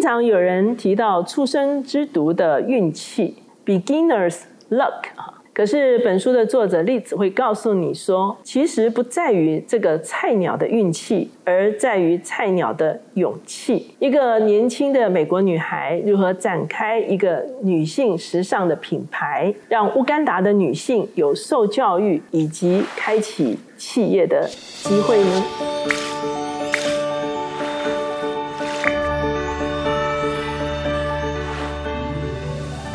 经常有人提到出生之毒的运气 （beginner's luck） 可是本书的作者例子会告诉你说，其实不在于这个菜鸟的运气，而在于菜鸟的勇气。一个年轻的美国女孩如何展开一个女性时尚的品牌，让乌干达的女性有受教育以及开启企业的机会呢？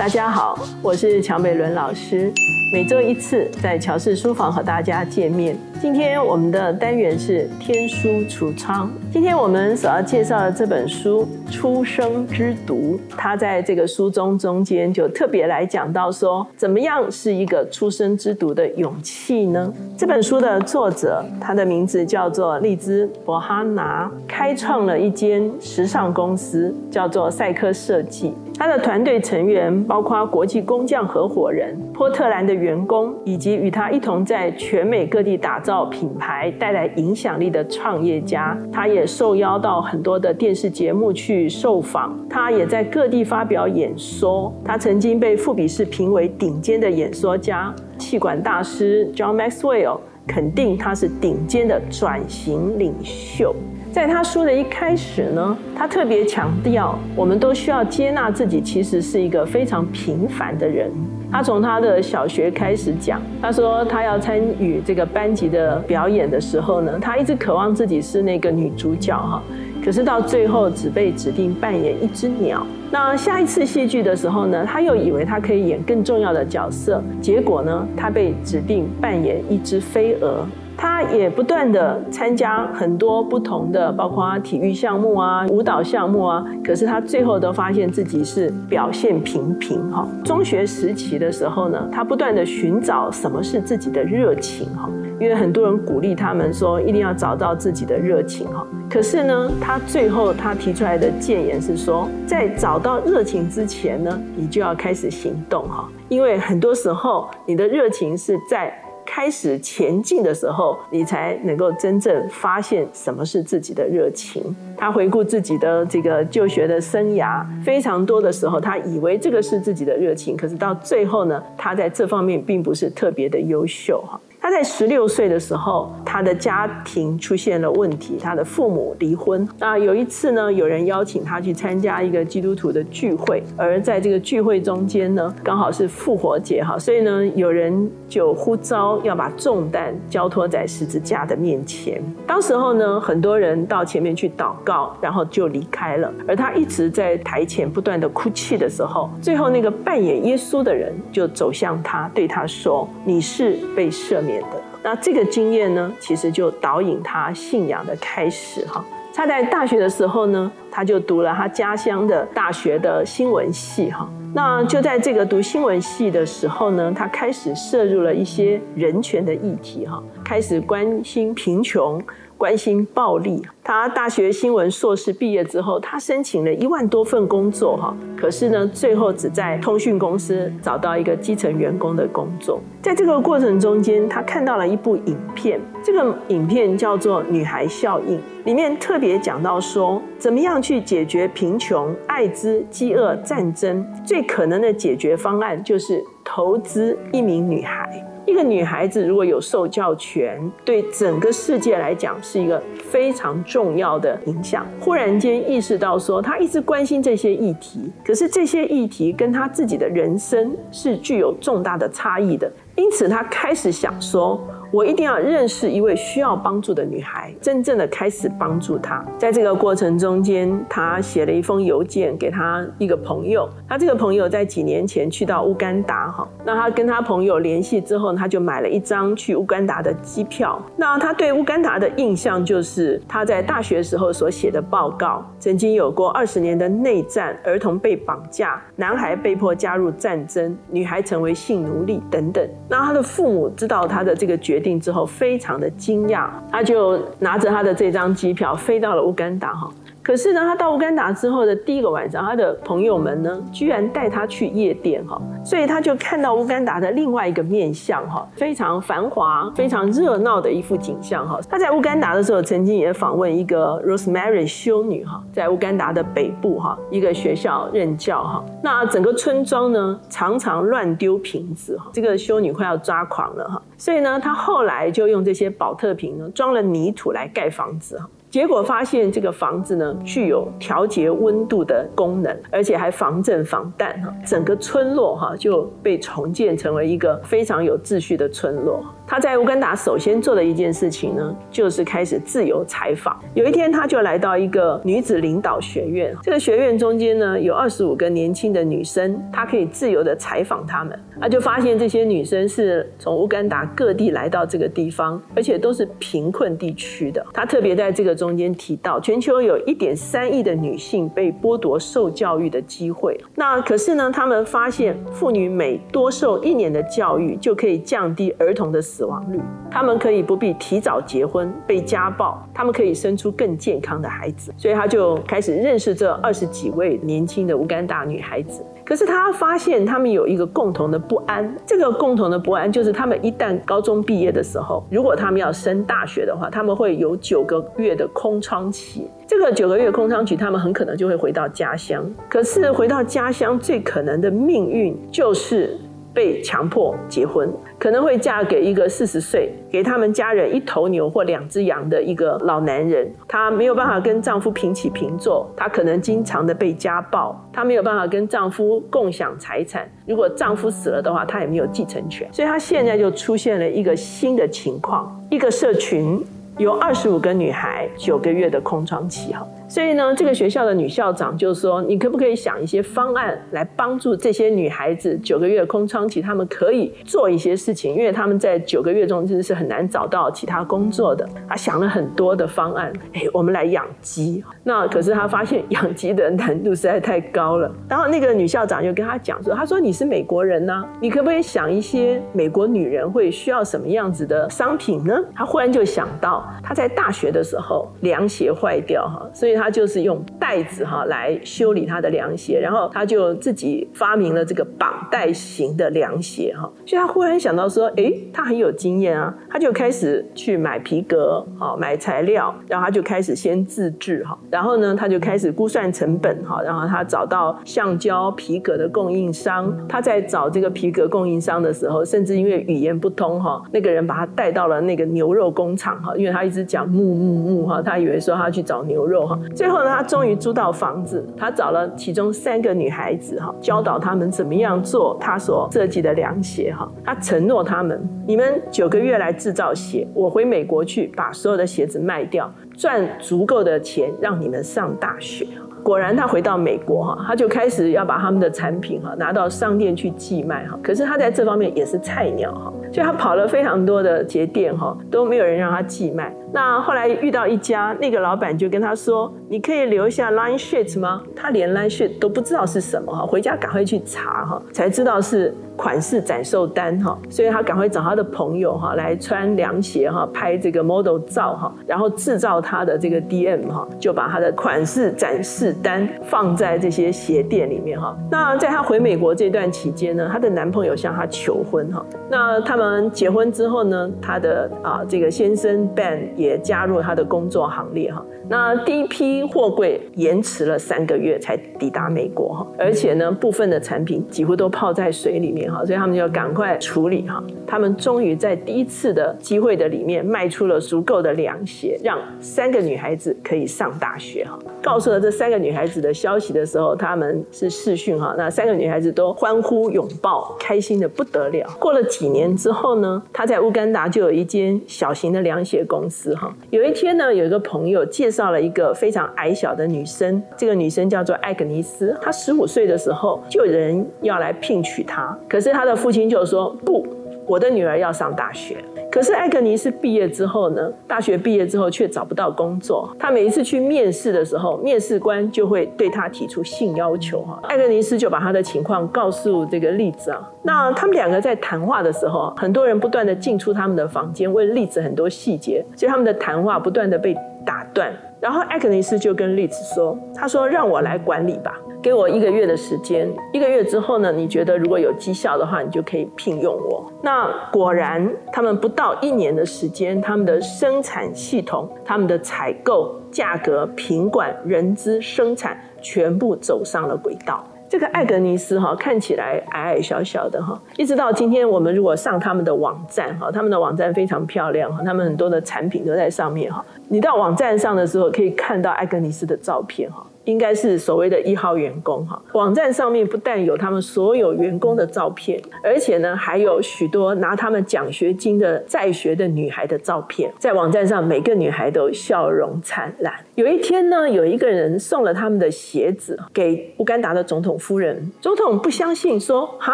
大家好，我是乔美伦老师。每周一次在乔氏书房和大家见面。今天我们的单元是天书橱窗。今天我们所要介绍的这本书《出生之毒》，它在这个书中中间就特别来讲到说，怎么样是一个出生之毒的勇气呢？这本书的作者，他的名字叫做利兹·博哈拿，开创了一间时尚公司，叫做赛科设计。他的团队成员包括国际工匠合伙人、波特兰的员工，以及与他一同在全美各地打造品牌、带来影响力的创业家。他也受邀到很多的电视节目去受访，他也在各地发表演说。他曾经被富比士评为顶尖的演说家，气管大师 John Maxwell 肯定他是顶尖的转型领袖。在他书的一开始呢，他特别强调，我们都需要接纳自己，其实是一个非常平凡的人。他从他的小学开始讲，他说他要参与这个班级的表演的时候呢，他一直渴望自己是那个女主角哈，可是到最后只被指定扮演一只鸟。那下一次戏剧的时候呢，他又以为他可以演更重要的角色，结果呢，他被指定扮演一只飞蛾。他也不断的参加很多不同的，包括体育项目啊、舞蹈项目啊。可是他最后都发现自己是表现平平哈。中学时期的时候呢，他不断的寻找什么是自己的热情哈，因为很多人鼓励他们说一定要找到自己的热情哈。可是呢，他最后他提出来的谏言是说，在找到热情之前呢，你就要开始行动哈，因为很多时候你的热情是在。开始前进的时候，你才能够真正发现什么是自己的热情。他回顾自己的这个就学的生涯，非常多的时候，他以为这个是自己的热情，可是到最后呢，他在这方面并不是特别的优秀哈。他在十六岁的时候，他的家庭出现了问题，他的父母离婚。那有一次呢，有人邀请他去参加一个基督徒的聚会，而在这个聚会中间呢，刚好是复活节哈，所以呢，有人就呼召要把重担交托在十字架的面前。当时候呢，很多人到前面去祷告，然后就离开了，而他一直在台前不断的哭泣的时候，最后那个扮演耶稣的人就走向他，对他说：“你是被赦免。”那这个经验呢，其实就导引他信仰的开始哈。他在大学的时候呢，他就读了他家乡的大学的新闻系哈。那就在这个读新闻系的时候呢，他开始涉入了一些人权的议题哈，开始关心贫穷。关心暴力。他大学新闻硕士毕业之后，他申请了一万多份工作，哈，可是呢，最后只在通讯公司找到一个基层员工的工作。在这个过程中间，他看到了一部影片，这个影片叫做《女孩效应》，里面特别讲到说，怎么样去解决贫穷、艾滋、饥饿、战争，最可能的解决方案就是投资一名女孩。一个女孩子如果有受教权，对整个世界来讲是一个非常重要的影响。忽然间意识到说，她一直关心这些议题，可是这些议题跟她自己的人生是具有重大的差异的，因此她开始想说。我一定要认识一位需要帮助的女孩，真正的开始帮助她。在这个过程中间，他写了一封邮件给他一个朋友。他这个朋友在几年前去到乌干达，哈，那他跟他朋友联系之后，他就买了一张去乌干达的机票。那他对乌干达的印象就是他在大学时候所写的报告，曾经有过二十年的内战，儿童被绑架，男孩被迫加入战争，女孩成为性奴隶等等。那他的父母知道他的这个决决。定之后非常的惊讶，他就拿着他的这张机票飞到了乌干达哈。可是呢，他到乌干达之后的第一个晚上，他的朋友们呢，居然带他去夜店哈，所以他就看到乌干达的另外一个面相哈，非常繁华、非常热闹的一幅景象哈。他在乌干达的时候，曾经也访问一个 Rosemary 修女哈，在乌干达的北部哈一个学校任教哈。那整个村庄呢，常常乱丢瓶子哈，这个修女快要抓狂了哈。所以呢，他后来就用这些保特瓶呢，装了泥土来盖房子哈。结果发现这个房子呢，具有调节温度的功能，而且还防震防弹哈。整个村落哈就被重建成为一个非常有秩序的村落。他在乌干达首先做的一件事情呢，就是开始自由采访。有一天，他就来到一个女子领导学院。这个学院中间呢，有二十五个年轻的女生，他可以自由的采访她们。他就发现这些女生是从乌干达各地来到这个地方，而且都是贫困地区的。他特别在这个中间提到，全球有一点三亿的女性被剥夺受教育的机会。那可是呢，他们发现妇女每多受一年的教育，就可以降低儿童的。死亡率，他们可以不必提早结婚、被家暴，他们可以生出更健康的孩子，所以他就开始认识这二十几位年轻的乌干达女孩子。可是他发现他们有一个共同的不安，这个共同的不安就是他们一旦高中毕业的时候，如果他们要升大学的话，他们会有九个月的空窗期。这个九个月空窗期，他们很可能就会回到家乡。可是回到家乡，最可能的命运就是。被强迫结婚，可能会嫁给一个四十岁给他们家人一头牛或两只羊的一个老男人。她没有办法跟丈夫平起平坐，她可能经常的被家暴，她没有办法跟丈夫共享财产。如果丈夫死了的话，她也没有继承权。所以她现在就出现了一个新的情况：一个社群有二十五个女孩，九个月的空窗期，哈。所以呢，这个学校的女校长就说：“你可不可以想一些方案来帮助这些女孩子九个月空窗期，她们可以做一些事情，因为她们在九个月中真的是很难找到其他工作的。”她想了很多的方案，哎，我们来养鸡。那可是她发现养鸡的难度实在太高了。然后那个女校长就跟她讲说：“她说你是美国人呢，你可不可以想一些美国女人会需要什么样子的商品呢？”她忽然就想到，她在大学的时候凉鞋坏掉哈，所以。她他就是用带子哈来修理他的凉鞋，然后他就自己发明了这个绑带型的凉鞋哈。所以他忽然想到说，哎，他很有经验啊，他就开始去买皮革，好买材料，然后他就开始先自制哈，然后呢，他就开始估算成本哈，然后他找到橡胶皮革的供应商。他在找这个皮革供应商的时候，甚至因为语言不通哈，那个人把他带到了那个牛肉工厂哈，因为他一直讲木木木哈，他以为说他去找牛肉哈。最后呢，他终于租到房子。他找了其中三个女孩子哈，教导他们怎么样做他所设计的凉鞋哈。他承诺他们：你们九个月来制造鞋，我回美国去把所有的鞋子卖掉，赚足够的钱让你们上大学。果然，他回到美国哈，他就开始要把他们的产品哈拿到商店去寄卖哈。可是他在这方面也是菜鸟哈，所以他跑了非常多的节店哈，都没有人让他寄卖。那后来遇到一家，那个老板就跟他说：“你可以留下 line sheet 吗？”他连 line sheet 都不知道是什么哈，回家赶快去查哈，才知道是。款式展售单哈，所以他赶快找他的朋友哈来穿凉鞋哈，拍这个 model 照哈，然后制造他的这个 DM 哈，就把他的款式展示单放在这些鞋店里面哈。那在他回美国这段期间呢，他的男朋友向他求婚哈。那他们结婚之后呢，他的啊这个先生 Ben 也加入他的工作行列哈。那第一批货柜延迟了三个月才抵达美国哈，而且呢，部分的产品几乎都泡在水里面哈，所以他们就赶快处理哈。他们终于在第一次的机会的里面卖出了足够的凉鞋，让三个女孩子可以上大学哈。告诉了这三个女孩子的消息的时候，他们是视讯哈，那三个女孩子都欢呼拥抱，开心的不得了。过了几年之后呢，他在乌干达就有一间小型的凉鞋公司有一天呢，有一个朋友介绍了一个非常矮小的女生，这个女生叫做艾格尼斯。她十五岁的时候就有人要来聘娶她，可是她的父亲就说不，我的女儿要上大学。可是艾格尼斯毕业之后呢？大学毕业之后却找不到工作。他每一次去面试的时候，面试官就会对他提出性要求哈。艾格尼斯就把他的情况告诉这个栗子啊。那他们两个在谈话的时候，很多人不断的进出他们的房间，问栗子很多细节，所以他们的谈话不断的被打断。然后艾格尼斯就跟丽兹说：“他说让我来管理吧，给我一个月的时间。一个月之后呢，你觉得如果有绩效的话，你就可以聘用我。”那果然，他们不到一年的时间，他们的生产系统、他们的采购、价格、品管、人资、生产全部走上了轨道。这个艾格尼斯哈看起来矮矮小小的哈，一直到今天我们如果上他们的网站哈，他们的网站非常漂亮哈，他们很多的产品都在上面哈。你到网站上的时候可以看到艾格尼斯的照片哈。应该是所谓的一号员工哈，网站上面不但有他们所有员工的照片，而且呢还有许多拿他们奖学金的在学的女孩的照片，在网站上每个女孩都笑容灿烂。有一天呢，有一个人送了他们的鞋子给乌干达的总统夫人，总统不相信说哈，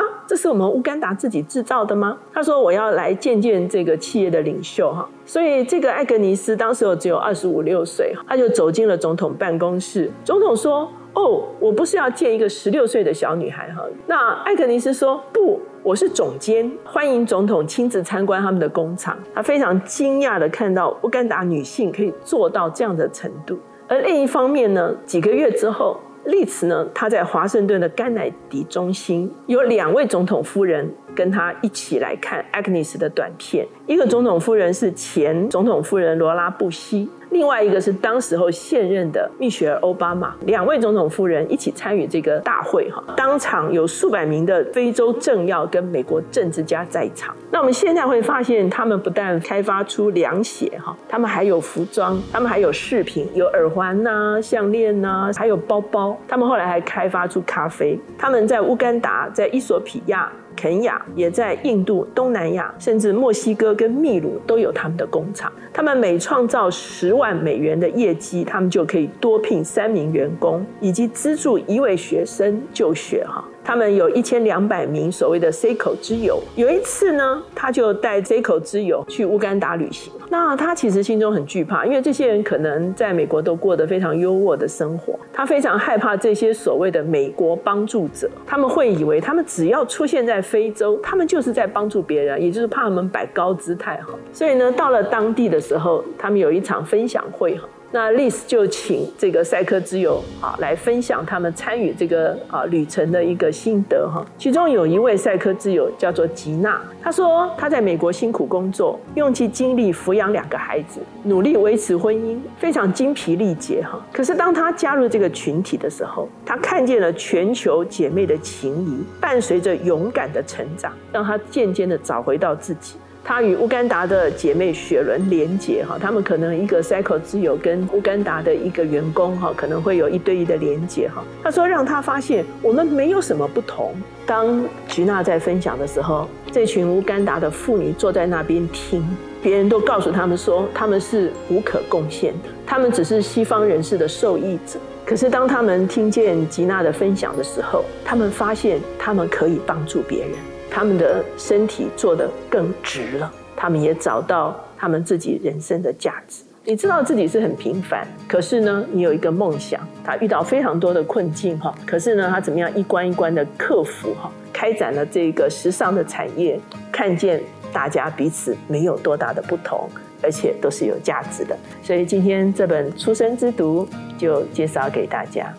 这是我们乌干达自己制造的吗？他说我要来见见这个企业的领袖哈。所以这个艾格尼斯当时只有二十五六岁，他就走进了总统办公室。总统说：“哦，我不是要见一个十六岁的小女孩哈。”那艾格尼斯说：“不，我是总监，欢迎总统亲自参观他们的工厂。”他非常惊讶的看到乌干达女性可以做到这样的程度。而另一方面呢，几个月之后。利茨呢，他在华盛顿的甘乃迪中心有两位总统夫人跟他一起来看 Agnes 的短片。一个总统夫人是前总统夫人罗拉布希。另外一个是当时候现任的蜜雪儿奥巴马，两位总统夫人一起参与这个大会哈，当场有数百名的非洲政要跟美国政治家在场。那我们现在会发现，他们不但开发出凉鞋哈，他们还有服装，他们还有饰品，有耳环呐、项链呐，还有包包。他们后来还开发出咖啡。他们在乌干达，在伊索比亚。肯亚也在印度、东南亚，甚至墨西哥跟秘鲁都有他们的工厂。他们每创造十万美元的业绩，他们就可以多聘三名员工，以及资助一位学生就学。哈。他们有一千两百名所谓的 C 口之友。有一次呢，他就带 C 口之友去乌干达旅行。那他其实心中很惧怕，因为这些人可能在美国都过得非常优渥的生活。他非常害怕这些所谓的美国帮助者，他们会以为他们只要出现在非洲，他们就是在帮助别人，也就是怕他们摆高姿态哈。所以呢，到了当地的时候，他们有一场分享会哈。那丽斯就请这个赛克之友啊来分享他们参与这个啊旅程的一个心得哈。其中有一位赛克之友叫做吉娜，她说她在美国辛苦工作，用尽精力抚养两个孩子，努力维持婚姻，非常精疲力竭哈。可是当她加入这个群体的时候，她看见了全球姐妹的情谊，伴随着勇敢的成长，让她渐渐的找回到自己。他与乌干达的姐妹雪伦连结哈，他们可能一个 cycle 之友跟乌干达的一个员工哈，可能会有一对一的连结哈。他说让他发现我们没有什么不同。当吉娜在分享的时候，这群乌干达的妇女坐在那边听，别人都告诉他们说他们是无可贡献的，他们只是西方人士的受益者。可是当他们听见吉娜的分享的时候，他们发现他们可以帮助别人。他们的身体做得更直了，他们也找到他们自己人生的价值。你知道自己是很平凡，可是呢，你有一个梦想。他遇到非常多的困境哈，可是呢，他怎么样一关一关的克服哈，开展了这个时尚的产业，看见大家彼此没有多大的不同，而且都是有价值的。所以今天这本《出生之读》就介绍给大家。